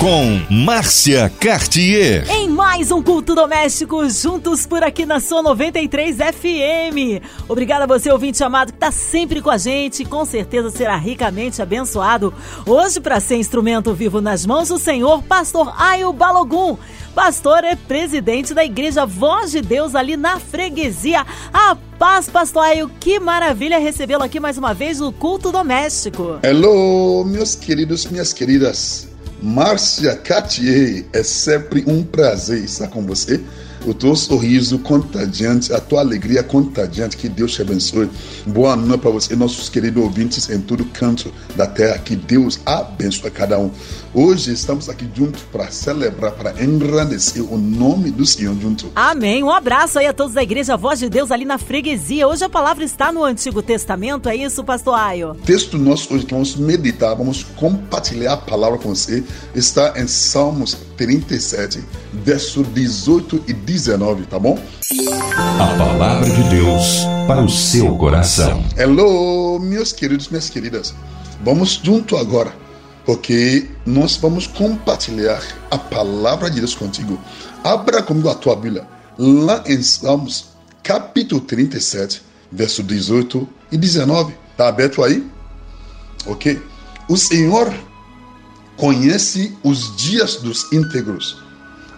Com Márcia Cartier. Em mais um culto doméstico, juntos por aqui na sua 93 FM. Obrigada a você, ouvinte amado, que está sempre com a gente. Com certeza será ricamente abençoado. Hoje, para ser instrumento vivo nas mãos do Senhor, Pastor Ayo Balogum. Pastor é presidente da Igreja Voz de Deus ali na freguesia. A paz, Pastor Ayo, que maravilha recebê-lo aqui mais uma vez no culto doméstico. Hello, meus queridos, minhas queridas. Márcia Cartier, é sempre um prazer estar com você. O teu sorriso contagiante, a tua alegria contagiante, que Deus te abençoe. Boa noite para você, nossos queridos ouvintes em todo canto da terra, que Deus abençoe cada um. Hoje estamos aqui juntos para celebrar, para engrandecer o nome do Senhor junto. Amém. Um abraço aí a todos da Igreja Voz de Deus ali na freguesia. Hoje a palavra está no Antigo Testamento, é isso, Pastor Ayo? Texto nosso hoje que vamos meditar, vamos compartilhar a palavra com você, está em Salmos 37, verso 18 e 19, tá bom? A palavra de Deus para o seu coração. Hello, meus queridos, minhas queridas. Vamos junto agora, porque nós vamos compartilhar a palavra de Deus contigo. Abra comigo a tua Bíblia, lá em Salmos, capítulo 37, verso 18 e 19. Tá aberto aí? Ok? O Senhor conhece os dias dos íntegros.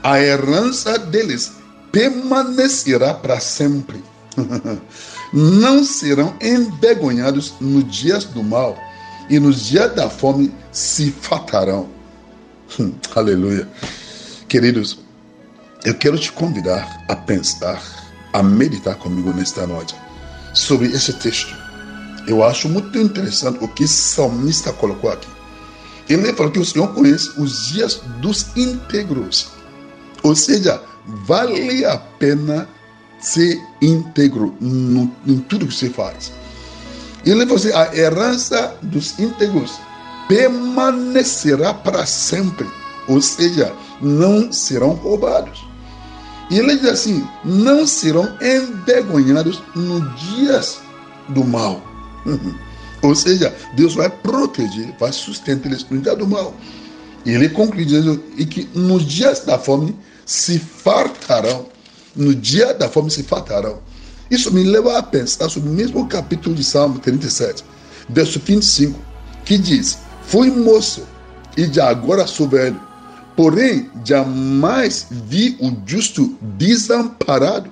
A herança deles permanecerá para sempre. Não serão envergonhados nos dias do mal, e nos dias da fome se fatarão. Aleluia. Queridos, eu quero te convidar a pensar, a meditar comigo nesta noite sobre esse texto. Eu acho muito interessante o que o salmista colocou aqui. Ele falou que o Senhor conhece os dias dos íntegros. Ou seja, vale a pena ser íntegro no, em tudo que você faz. Ele falou assim: a herança dos íntegros permanecerá para sempre. Ou seja, não serão roubados. E ele diz assim: não serão envergonhados nos dias do mal. Ou seja, Deus vai proteger, vai sustentar eles no dia do mal. E ele conclui dizendo e que nos dias da fome se fartarão. No dia da fome se fartarão. Isso me leva a pensar sobre o mesmo capítulo de Salmo 37, verso 25, que diz: Fui moço e de agora sou velho, porém jamais vi o justo desamparado,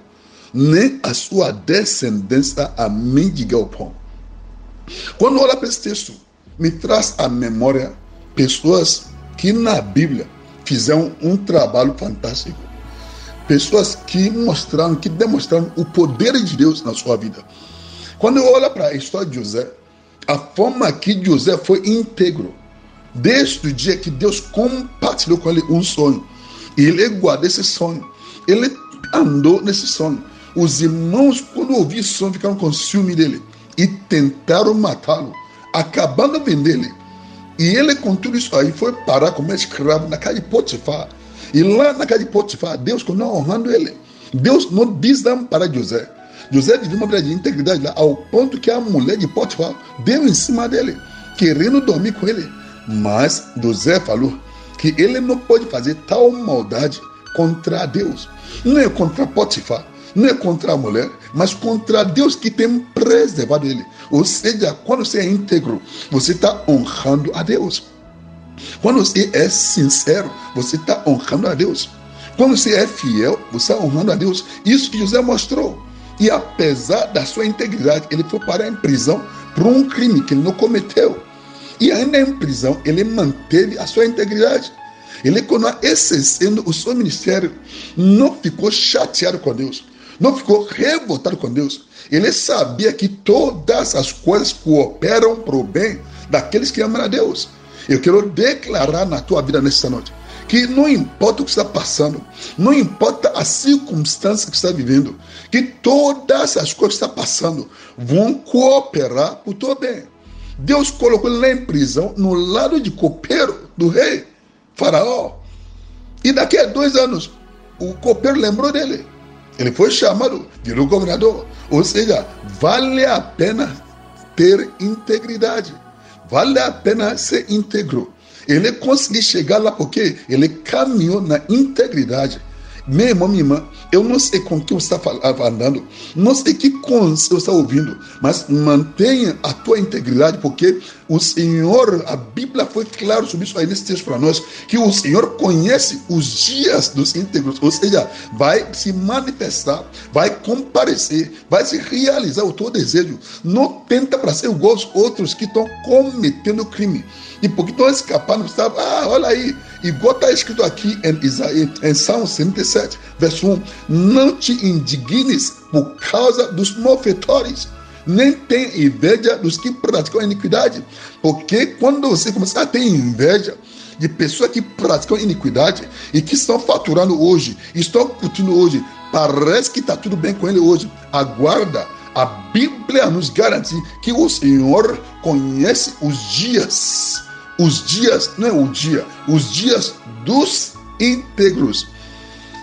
nem a sua descendência a mendigar o pão. Quando olha para esse texto, me traz à memória pessoas que na Bíblia fizeram um trabalho fantástico. Pessoas que mostraram, que demonstraram o poder de Deus na sua vida. Quando eu olho para a história de José, a forma que José foi íntegro, desde o dia que Deus compartilhou com ele um sonho, ele guardou esse sonho, ele andou nesse sonho. Os irmãos, quando ouviram esse sonho, ficaram com ciúme dele e tentaram matá-lo, acabando vendê-lo. E ele, com tudo isso aí, foi parar como escravo na casa de Potifar. E lá na casa de Potifar, Deus continuou honrando ele. Deus não desampara José. José viveu uma vida de integridade lá, ao ponto que a mulher de Potifar deu em cima dele, querendo dormir com ele. Mas José falou que ele não pode fazer tal maldade contra Deus. Não é contra Potifar, não é contra a mulher, mas contra Deus que tem preservado ele. Ou seja, quando você é íntegro, você está honrando a Deus. Quando você é sincero, você está honrando a Deus. Quando você é fiel, você está honrando a Deus. Isso que José mostrou. E apesar da sua integridade, ele foi parar em prisão por um crime que ele não cometeu. E ainda em prisão, ele manteve a sua integridade. Ele, quando exercendo o seu ministério, não ficou chateado com Deus não ficou revoltado com Deus. Ele sabia que todas as coisas cooperam para o bem daqueles que amam a Deus. Eu quero declarar na tua vida nesta noite que não importa o que está passando, não importa a circunstância que está vivendo, que todas as coisas que está passando vão cooperar para o teu bem. Deus colocou ele lá em prisão, no lado de copeiro do rei, Faraó. E daqui a dois anos, o copeiro lembrou dele Ele foi chamado, virou governador. Ou seja, vale a pena ter integridade. Vale a pena ser íntegro. Ele conseguiu chegar lá porque ele caminhou na integridade. Meu irmão, minha irmã, eu não sei com quem você está falando, não sei que você está ouvindo, mas mantenha a tua integridade, porque o Senhor, a Bíblia foi claro sobre isso aí nesse texto para nós, que o Senhor conhece os dias dos íntegros, ou seja, vai se manifestar, vai comparecer, vai se realizar o teu desejo. Não tenta para ser igual aos outros que estão cometendo crime. E porque estão escapando, sabe? Ah, olha aí, igual está escrito aqui em, Isaías, em Salmo 77, verso 1: Não te indignes por causa dos malfeitores, nem tem inveja dos que praticam iniquidade, porque quando você começar a ter inveja, de pessoas que praticam iniquidade e que estão faturando hoje, estão curtindo hoje, parece que está tudo bem com ele hoje. Aguarda, a Bíblia nos garante que o Senhor conhece os dias os dias, não é o dia, os dias dos íntegros.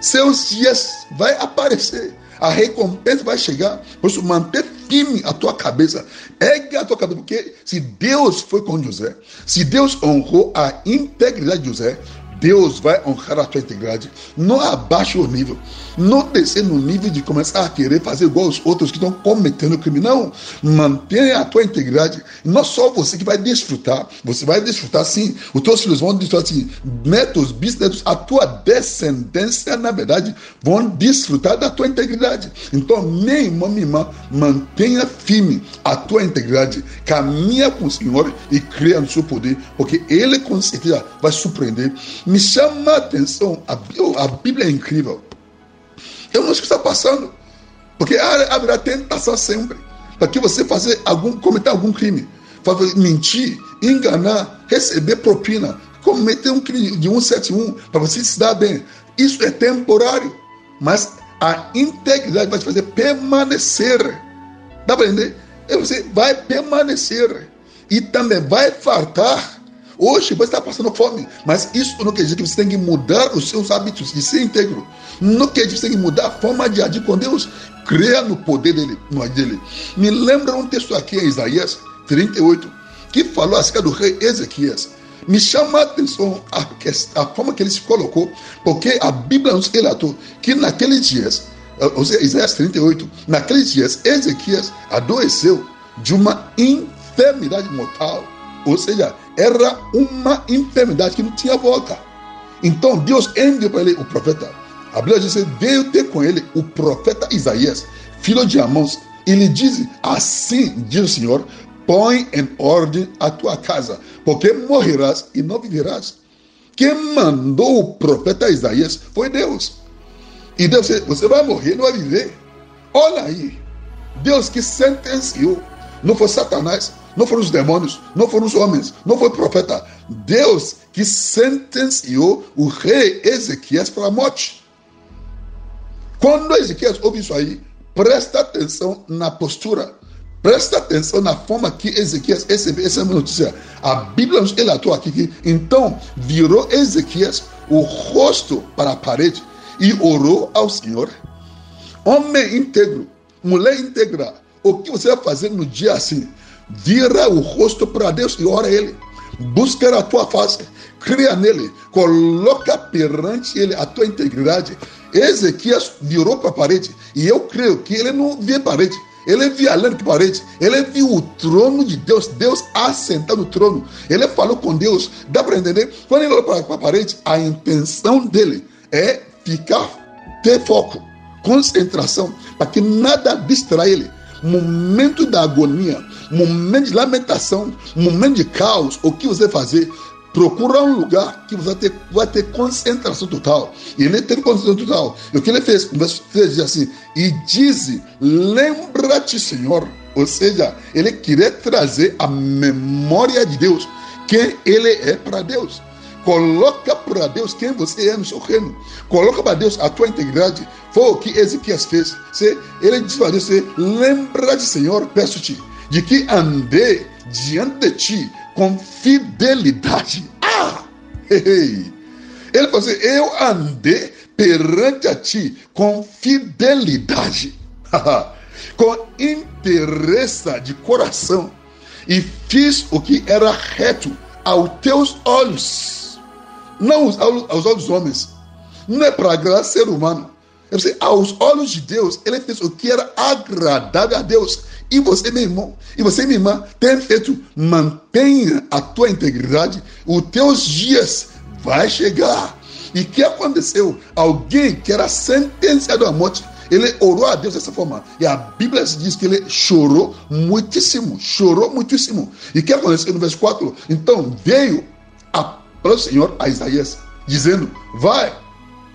Seus dias vai aparecer, a recompensa vai chegar. Por isso, manter firme a tua cabeça, ergue a tua cabeça, porque se Deus foi com José, se Deus honrou a integridade de José, Deus vai honrar a tua integridade. Não abaixe o nível. Não descer no nível de começar a querer fazer igual os outros que estão cometendo crime. Não. Mantenha a tua integridade. Não só você que vai desfrutar. Você vai desfrutar sim. Os teus filhos vão desfrutar sim. Netos, bisnetos, a tua descendência, na verdade, vão desfrutar da tua integridade. Então, minha irmã, minha irmã, mantenha firme a tua integridade. Caminha com o Senhor e creia no seu poder. Porque Ele com certeza vai surpreender me chama a atenção, a Bíblia é incrível. Eu não sei o que está passando, porque haverá tentação sempre para que você fazer algum, cometer algum crime, mentir, enganar, receber propina, cometer um crime de 171 para você se dar bem. Isso é temporário, mas a integridade vai te fazer permanecer. Dá para entender? Você vai permanecer e também vai fartar Hoje você está passando fome, mas isso não quer dizer que você tem que mudar os seus hábitos de ser íntegro. Não quer dizer que você tem que mudar a forma de agir com Deus. Creia no poder dele, no agir dele. Me lembra um texto aqui em Isaías 38, que falou acerca do rei Ezequias. Me chama a atenção a, a forma que ele se colocou, porque a Bíblia nos relatou que naqueles dias, ou seja, Isaías 38, naqueles dias, Ezequias adoeceu de uma enfermidade mortal ou seja, era uma enfermidade que não tinha volta. Então Deus enviou para ele o profeta. A Bíblia diz que veio ter com ele o profeta Isaías, filho de Amós, e lhe diz: Assim diz o Senhor: põe em ordem a tua casa, porque morrerás e não viverás. Quem mandou o profeta Isaías foi Deus. E Deus disse: Você vai morrer, não vai viver. Olha aí, Deus que sentenciou, não foi Satanás, não foram os demônios, não foram os homens, não foi o profeta. Deus que sentenciou o rei Ezequias para a morte. Quando Ezequias ouve isso aí, presta atenção na postura, presta atenção na forma que Ezequias recebeu essa notícia. A Bíblia nos relatou aqui que então virou Ezequias o rosto para a parede e orou ao Senhor. Homem íntegro, mulher íntegra, o que você vai fazer no dia assim? Vira o rosto para Deus e ora a Ele. Busca a tua face, cria nele, coloca perante ele a tua integridade. Ezequias virou para a parede e eu creio que ele não via parede. Ele via além que parede. Ele viu o trono de Deus, Deus assentado no trono. Ele falou com Deus. Dá para entender? Quando ele olhou para a parede, a intenção dele é ficar, ter foco, concentração, para que nada distraia ele momento da agonia, momento de lamentação, momento de caos, o que você fazer? Procura um lugar que você vai ter, vai ter concentração total. E ele teve concentração total. E o que ele fez? O verso diz assim: E diz: Lembra-te, Senhor. Ou seja, ele queria trazer a memória de Deus, quem ele é para Deus. Coloca para Deus quem você é no seu reino. Coloca para Deus a tua integridade. Foi o que Ezequias fez. Você, ele para Deus: Lembra de Senhor, peço-te, de que andei diante de ti com fidelidade. Ah! Ele falou assim: Eu andei perante a ti com fidelidade, com interesse de coração, e fiz o que era reto aos teus olhos, não aos, aos olhos dos homens. Não é para agradar ser humano. É dizer, aos olhos de Deus, ele fez o que era agradável a Deus. E você, meu irmão, e você, minha irmã, tem feito, mantenha a tua integridade, os teus dias vai chegar. E o que aconteceu? Alguém que era sentenciado à morte, ele orou a Deus dessa forma. E a Bíblia diz que ele chorou muitíssimo, chorou muitíssimo. E o que aconteceu no verso 4? Então veio a Senhor a Isaías, dizendo: Vai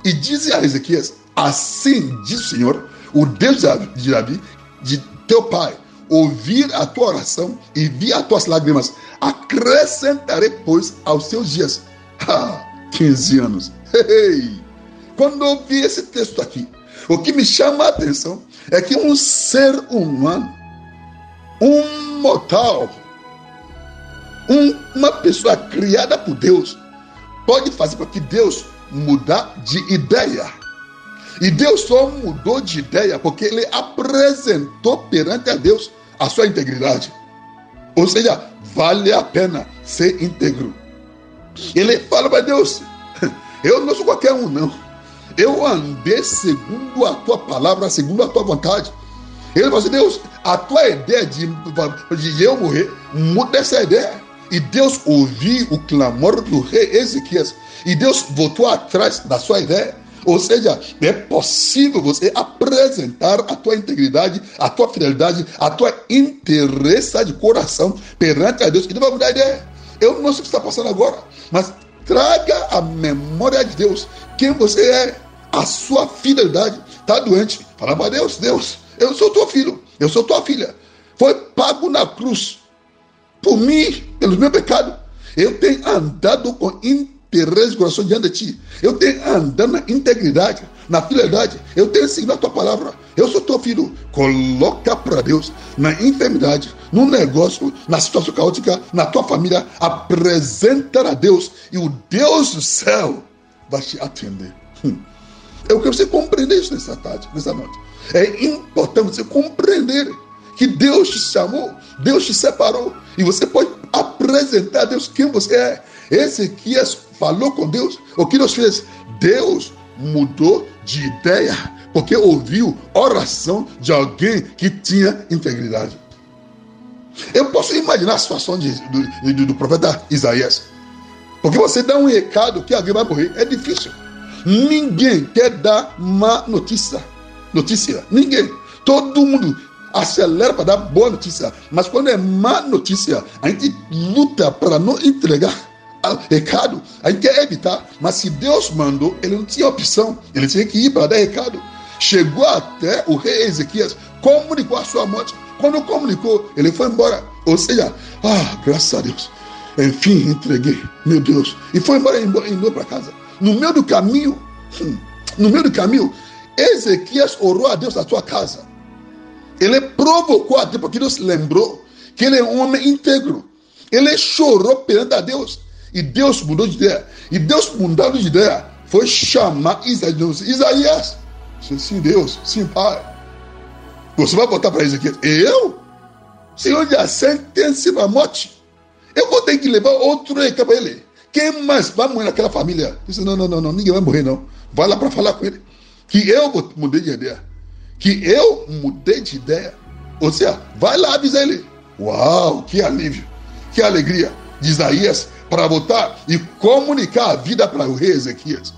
e diz a Ezequias: Assim diz o Senhor, o Deus de Davi, de teu pai, ouvir a tua oração e vi as tuas lágrimas. Acrescentarei, pois, aos seus dias. Ah, 15 anos. Hey, Quando eu vi esse texto aqui, o que me chama a atenção é que um ser humano, um mortal, um, uma pessoa criada por Deus, pode fazer com que Deus mudar de ideia. E Deus só mudou de ideia porque ele apresentou perante a Deus a sua integridade. Ou seja, vale a pena ser íntegro. Ele fala para Deus: Eu não sou qualquer um, não. Eu andei segundo a tua palavra, segundo a tua vontade. Ele falou assim: Deus, a tua ideia de, de eu morrer, muda essa ideia. E Deus ouviu o clamor do rei Ezequias. E Deus voltou atrás da sua ideia. Ou seja, é possível você apresentar a tua integridade, a tua fidelidade, a tua interesse de coração perante a Deus. E não vai mudar ideia. Eu não sei o que está passando agora, mas traga a memória de Deus quem você é, a sua fidelidade. Está doente? Fala para Deus, Deus, eu sou teu filho, eu sou tua filha. Foi pago na cruz por mim, pelos meus pecados. Eu tenho andado com interesse de coração diante de ti. Eu tenho andado na integridade, na fidelidade. Eu tenho seguido a tua palavra. Eu sou teu filho. Coloca para Deus na enfermidade, no negócio, na situação caótica, na tua família. Apresenta a Deus e o Deus do céu vai te atender. Hum. Eu quero você compreender isso nessa tarde, nessa noite. É importante você compreender que Deus te chamou, Deus te separou e você pode apresentar a Deus quem você é. Ezequias falou com Deus. O que Deus fez? Deus mudou de ideia porque ouviu oração de alguém que tinha integridade. Eu posso imaginar a situação de, do, do, do profeta Isaías. Porque você dá um recado que alguém vai morrer, é difícil. Ninguém quer dar má notícia. Notícia. Ninguém. Todo mundo acelera para dar boa notícia. Mas quando é má notícia, a gente luta para não entregar recado. A gente quer evitar. Mas se Deus mandou, ele não tinha opção. Ele tinha que ir para dar recado. Chegou até o rei Ezequias, comunicou a sua morte. Quando comunicou, ele foi embora. Ou seja, ah, graças a Deus. Enfim, entreguei, meu Deus. E foi embora, indo para casa. No meio do caminho, hum, no meio do caminho, Ezequias orou a Deus na sua casa. Ele provocou a Deus, porque Deus lembrou que ele é um homem íntegro. Ele chorou perante a Deus. E Deus mudou de ideia. E Deus mudando de ideia foi chamar Isaías. Isaías, sim, Deus, sim, Pai. Você vai botar para Ezequias, eu? Senhor, já sentencia para a morte. Eu vou ter que levar outro recado para ele. Quem mais vai morrer naquela família? Disse, não, não, não, não, ninguém vai morrer, não. Vai lá para falar com ele. Que eu mudei de ideia que eu mudei de ideia. Ou seja, vai lá avisar ele. Uau, que alívio, que alegria de Isaías para voltar e comunicar a vida para o rei Ezequias.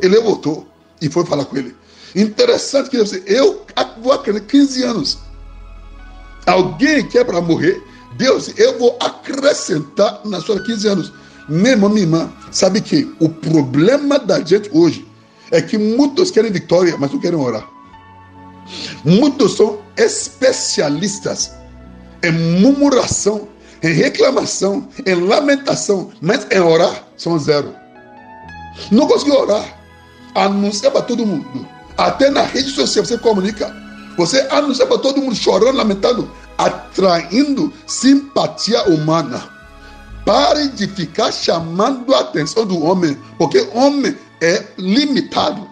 Ele voltou e foi falar com ele. Interessante que você, eu vou acreditar 15 anos. Alguém que é para morrer, Deus, eu vou acrescentar na sua 15 anos. Meu irmão, minha irmã, sabe que o problema da gente hoje é que muitos querem vitória, mas não querem orar. Muitos são especialistas em murmuração, em reclamação, em lamentação, mas em orar são zero. Não conseguiu orar. Anuncia para todo mundo. Até na rede social você comunica. Você anuncia para todo mundo chorando, lamentando, atraindo simpatia humana. Pare de ficar chamando a atenção do homem, porque homem é limitado.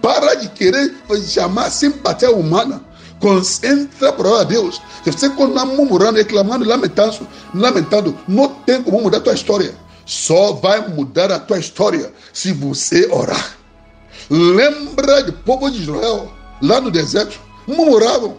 Para de querer chamar simpatia humana. Concentra para Deus. Se você continuar murmurando, reclamando, lamentando, lamentando, não tem como mudar a tua história. Só vai mudar a tua história se você orar. Lembra do povo de Israel, lá no deserto, murmuravam,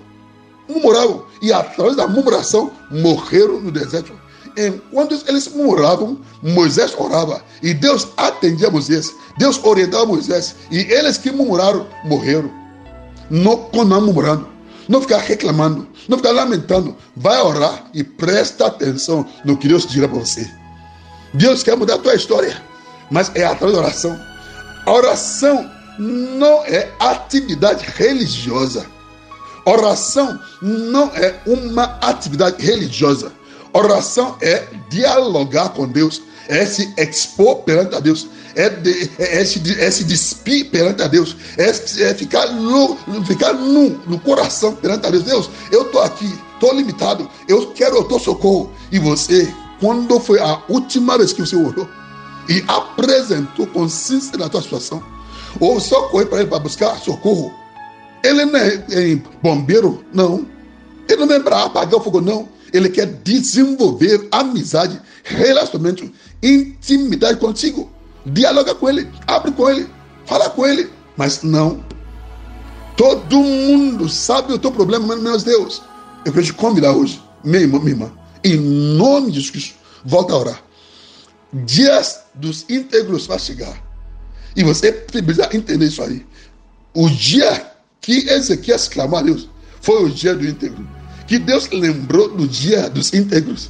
murmuravam, e através da murmuração morreram no deserto. Enquanto eles murmuravam, Moisés orava, e Deus atendia Moisés, Deus orientava Moisés, e eles que murmuraram morreram. Não continuar murmurando, não ficar reclamando, não ficar lamentando, vai orar e presta atenção no que Deus dirá para você. Deus quer mudar a tua história, mas é através da oração. A oração não é atividade religiosa. Oração não é uma atividade religiosa. Oração é dialogar com Deus, é se expor perante a Deus, é, de, é, se, é se despir perante a Deus, é, é ficar, no, ficar nu no coração perante a Deus. Deus, eu estou aqui, estou limitado, eu quero o teu socorro. E você, quando foi a última vez que você orou e apresentou com sinceridade a tua situação, ou só correr para ele para buscar socorro, ele não é, é bombeiro, não. Ele não é para apagar o fogo, não ele quer desenvolver amizade, relacionamento, intimidade contigo. Dialoga com ele, abre com ele, fala com ele. Mas não. Todo mundo sabe o teu problema, menos Deus. Eu quero te convidar hoje, minha irmã, minha irmã, em nome de Jesus Cristo, volta a orar. Dias dos íntegros vai chegar. E você precisa entender isso aí. O dia que Ezequias clamou a Deus foi o dia do íntegro que Deus lembrou no dia dos íntegros.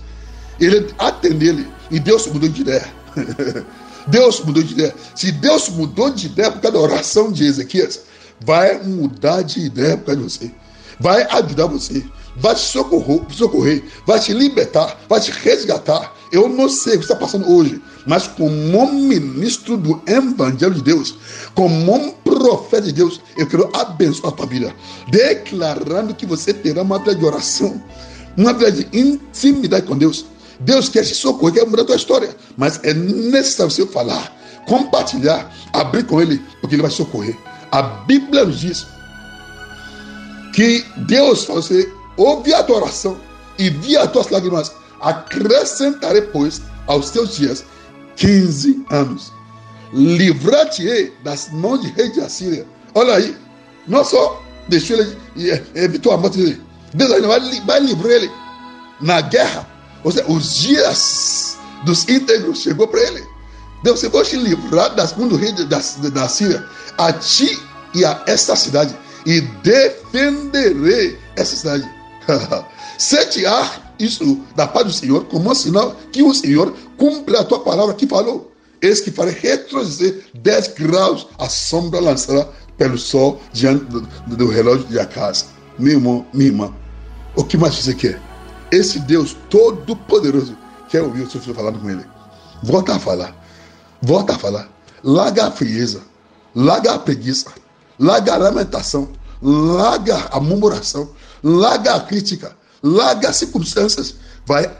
Ele atendeu ele e Deus mudou de ideia. Deus mudou de ideia. Se Deus mudou de ideia por causa da oração de Ezequias, vai mudar de ideia por causa de você. Vai ajudar você vai te socorrer, socorrer, vai te libertar, vai te resgatar. Eu não sei o que está passando hoje, mas como ministro do Evangelho de Deus, como um profeta de Deus, eu quero abençoar a tua vida, declarando que você terá uma vida de oração, uma vida de intimidade com Deus. Deus quer te socorrer, quer mudar a tua história, mas é necessário você falar, compartilhar, abrir com Ele, porque Ele vai te socorrer. A Bíblia nos diz que Deus fala você ouve a tua oração e vi as tuas lágrimas, acrescentarei, pois, aos teus dias 15 anos. Livrar-te-ei das mãos de rei de Assíria. Olha aí, não só deixou ele evitou a morte dele, Deus ainda vai, vai livrar ele na guerra. Ou seja, os dias dos íntegros chegou para ele. Deus, eu vou te livrar das mãos do rei da, da Síria, a ti e a esta cidade, e defenderei essa cidade Setear isso da paz do Senhor como um sinal que o Senhor cumpre a tua palavra que falou. Eis que farei retroceder 10 graus a sombra lançada pelo sol diante do, do relógio de casa. Meu irmão, minha irmã, o que mais você quer? Esse Deus todo-poderoso quer ouvir o seu filho falando com ele. Volta a falar. Volta a falar. Larga a frieza. Larga a preguiça. Larga a lamentação. Larga a murmuração larga a crítica, larga as circunstâncias, vai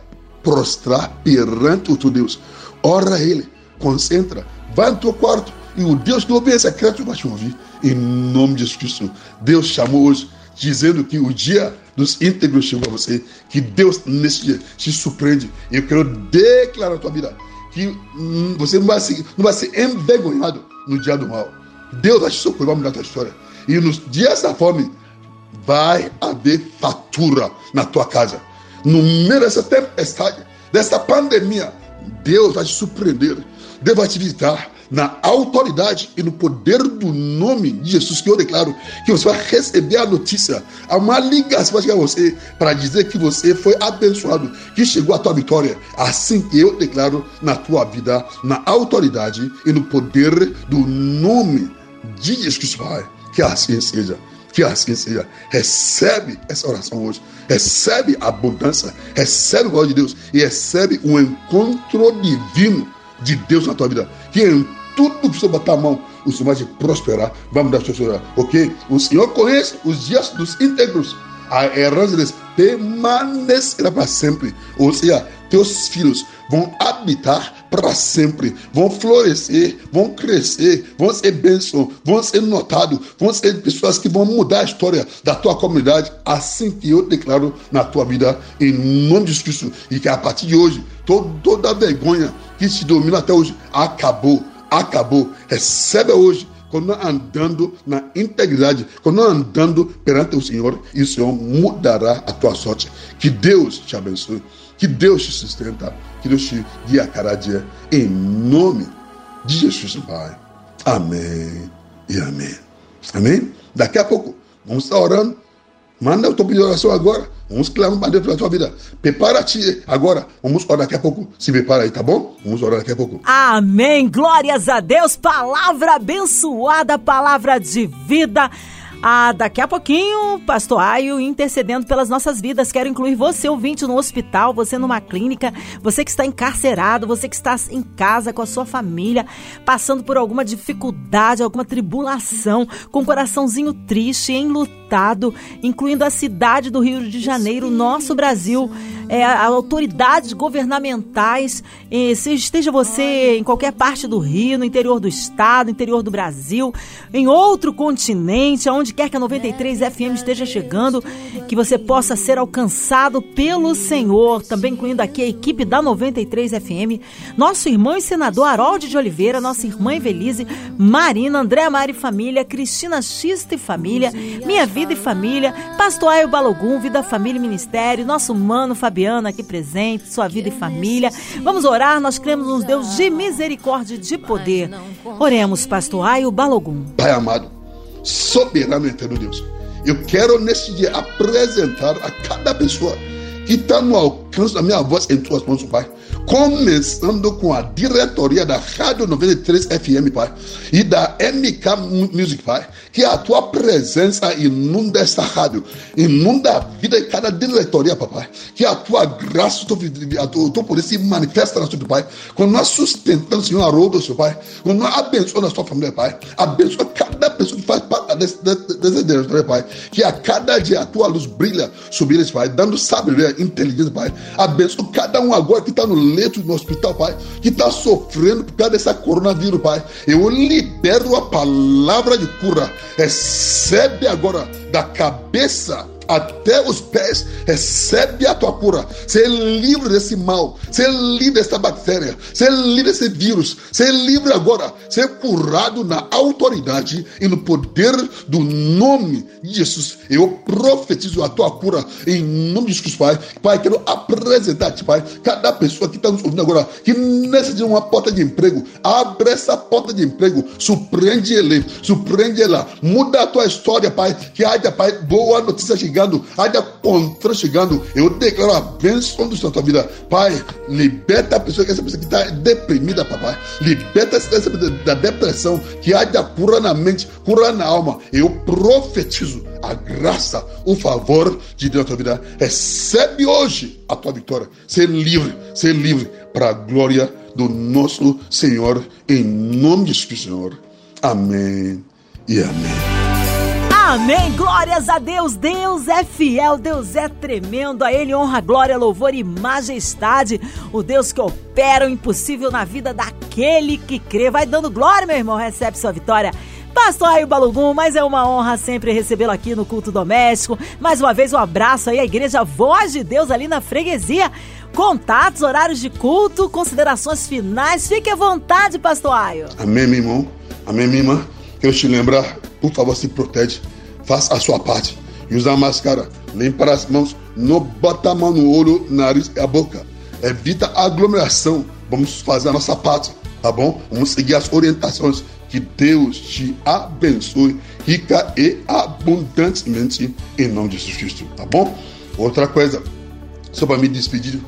prostrar perante o teu Deus. Ora Ele, concentra, vai no teu quarto e o Deus que ouve em secreto vai te ouvir. Em nome de Jesus Cristo. Deus chamou hoje, dizendo que o dia dos íntegros chegou a você, que Deus nesse dia te surpreende. Eu quero declarar a tua vida que hum, você não vai, ser, não vai ser envergonhado no dia do mal. Deus vai te socorrer, vai mudar a tua história. E nos dias da fome, vai haver fatura na tua casa. No meio dessa tempestade, dessa pandemia, Deus vai te surpreender. Deus vai te visitar na autoridade e no poder do nome de Jesus, que eu declaro que você vai receber a notícia, há uma ligação vai chegar a você para dizer que você foi abençoado, que chegou a tua vitória. Assim eu declaro na tua vida, na autoridade e no poder do nome de Jesus Pai. Que assim seja. Que assim seja. Recebe essa oração hoje. Recebe a abundância. Recebe o glória de Deus. E recebe o um encontro divino de Deus na tua vida. Que em tudo que você botar a mão, o Senhor vai te prosperar. Vamos dar a sua Ok? O Senhor conhece os dias dos íntegros. A herança deles permanecerá para sempre. Ou seja, teus filhos vão habitar para sempre, vão florescer, vão crescer, vão ser bênçãos, vão ser notados, vão ser pessoas que vão mudar a história da tua comunidade, assim que eu declaro na tua vida, em nome de Jesus. E que a partir de hoje, toda vergonha que te domina até hoje acabou, acabou. Recebe hoje quando andando na integridade, quando andando perante o Senhor, e o Senhor mudará a tua sorte. Que Deus te abençoe, que Deus te sustenta, que Deus te guia a cada dia, em nome de Jesus, Pai. Amém e amém. Amém? Daqui a pouco, vamos estar orando. Manda o teu pedido de oração agora Vamos clamar para Deus pela tua vida. Prepara-te agora. Vamos orar daqui a pouco. Se prepara aí, tá bom? Vamos orar daqui a pouco. Amém. Glórias a Deus. Palavra abençoada, palavra de vida. Ah, daqui a pouquinho, Pastor Aio intercedendo pelas nossas vidas. Quero incluir você, ouvinte, no hospital, você numa clínica, você que está encarcerado, você que está em casa com a sua família, passando por alguma dificuldade, alguma tribulação, com o um coraçãozinho triste, enlutado, incluindo a cidade do Rio de Janeiro, nosso Brasil. É, autoridades governamentais, e, se esteja você em qualquer parte do Rio, no interior do estado, no interior do Brasil, em outro continente, aonde quer que a 93 FM esteja chegando, que você possa ser alcançado pelo Senhor, também incluindo aqui a equipe da 93 FM, nosso irmão e senador Harold de Oliveira, nossa irmã Evelise, Marina, André Mari Família, Cristina Xista e Família, Minha Vida e Família, Pastor Aio Balogum, Vida, Família e Ministério, nosso mano Fabiano Fabiana aqui presente, sua vida e família. Vamos orar, nós cremos nos Deus de misericórdia e de poder. Oremos, pastor Aio Balogum. Pai amado, soberano eterno Deus, eu quero neste dia apresentar a cada pessoa que está no alcance da minha voz em tuas mãos, Pai começando com a diretoria da Rádio 93 FM, Pai, e da MK Music, Pai, que a tua presença inunda esta rádio, inunda a vida de cada diretoria, papai, que a tua graça, a tua, poder se manifesta na sua Pai, quando nós sustentamos, Senhor, a roda, seu Pai, quando nós abençoamos a sua família, Pai, abençoa cada pessoa que faz parte desse diretoria, Pai, que a cada dia a tua luz brilha sobre eles, Pai, dando sabedoria, inteligência, Pai, abençoa cada um agora que está no leito no hospital, Pai, que está sofrendo por causa dessa coronavírus, Pai. Eu libero a palavra de cura. Recebe agora da cabeça até os pés, recebe a tua cura. Ser livre desse mal, ser livre dessa bactéria, ser livre desse vírus, ser livre agora, ser curado na autoridade e no poder do nome de Jesus. Eu profetizo a tua cura em nome de Jesus, Pai. Pai, quero apresentar-te, Pai, cada pessoa que está nos ouvindo agora, que necessita uma porta de emprego, abre essa porta de emprego, surpreende ele, surpreende ela, muda a tua história, Pai, que haja, Pai, boa notícia chegando chegando, haja contra chegando. Eu declaro a bênção do Senhor na tua vida. Pai, liberta a pessoa que essa pessoa que está deprimida, papai. Liberta essa pessoa da depressão, que haja cura na mente, cura na alma. Eu profetizo a graça, o favor de Deus na tua vida. Recebe hoje a tua vitória. Ser livre, ser livre para a glória do nosso Senhor, em nome de Jesus, Senhor. Amém e amém. Amém. Glórias a Deus. Deus é fiel, Deus é tremendo. A Ele honra, glória, louvor e majestade. O Deus que opera o impossível na vida daquele que crê. Vai dando glória, meu irmão. Recebe sua vitória. Pastor Aio Balugum, mas é uma honra sempre recebê-lo aqui no culto doméstico. Mais uma vez, um abraço aí à Igreja Voz de Deus ali na freguesia. Contatos, horários de culto, considerações finais. Fique à vontade, Pastor Aio. Amém, meu irmão. Amém, minha irmã. Quero te lembrar, por favor, se protege faça a sua parte. E usa a máscara, limpa as mãos, não bota a mão no olho, nariz e a boca. Evita aglomeração. Vamos fazer a nossa parte, tá bom? Vamos seguir as orientações. Que Deus te abençoe rica e abundantemente em nome de Jesus Cristo, tá bom? Outra coisa, só para me despedir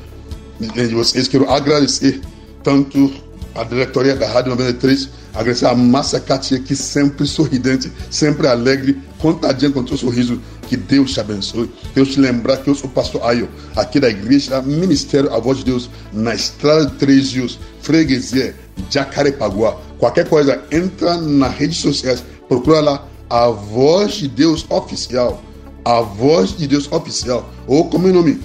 de vocês, quero agradecer tanto a diretoria da Rádio 93 Agradecer a Márcia Katia, que sempre sorridente, sempre alegre, contadinha com o seu sorriso. Que Deus te abençoe. Deus te lembrar que eu sou o pastor Ayo, aqui da igreja Ministério A Voz de Deus, na estrada de Três Rios, Freguesia, Jacarepaguá. Qualquer coisa, entra nas redes sociais, procura lá A Voz de Deus Oficial. A Voz de Deus Oficial. Ou como é o nome?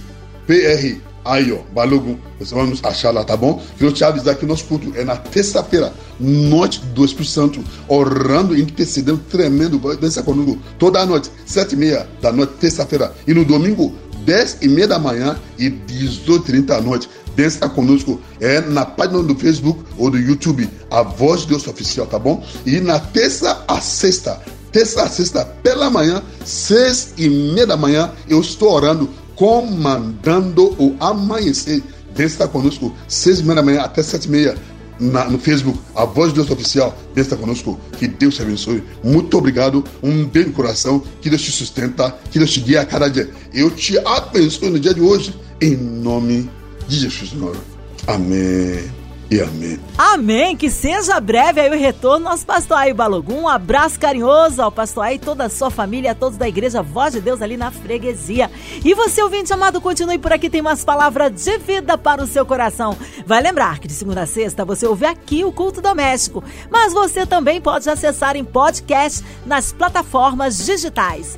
PR Aí, ó, Balogun, você vai nos achar lá, tá bom? Quero te avisar que nosso culto é na terça-feira, noite do Espírito Santo, orando intercedendo tremendo. Dança conosco toda a noite, sete e meia da noite, terça-feira. E no domingo, dez e meia da manhã e dezoito e trinta da noite. Dança conosco é na página do Facebook ou do YouTube, a Voz de Deus Oficial, tá bom? E na terça a sexta, terça a sexta, pela manhã, seis e meia da manhã, eu estou orando comandando o amanhecer. Deus está conosco, seis e meia da manhã até sete e meia. Na, no Facebook, a voz de Deus oficial, Deus está conosco. Que Deus te abençoe. Muito obrigado. Um beijo no coração. Que Deus te sustenta. Que Deus te guia a cada dia. Eu te abençoe no dia de hoje. Em nome de Jesus, Senhor. Amém e amém. Amém. Que seja breve aí o retorno nosso pastor Balogum. Um abraço carinhoso ao pastor Aí, toda a sua família, a todos da igreja Voz de Deus ali na freguesia. E você, ouvinte amado, continue por aqui, tem umas palavras de vida para o seu coração. Vai lembrar que de segunda a sexta você ouve aqui o culto doméstico, mas você também pode acessar em podcast nas plataformas digitais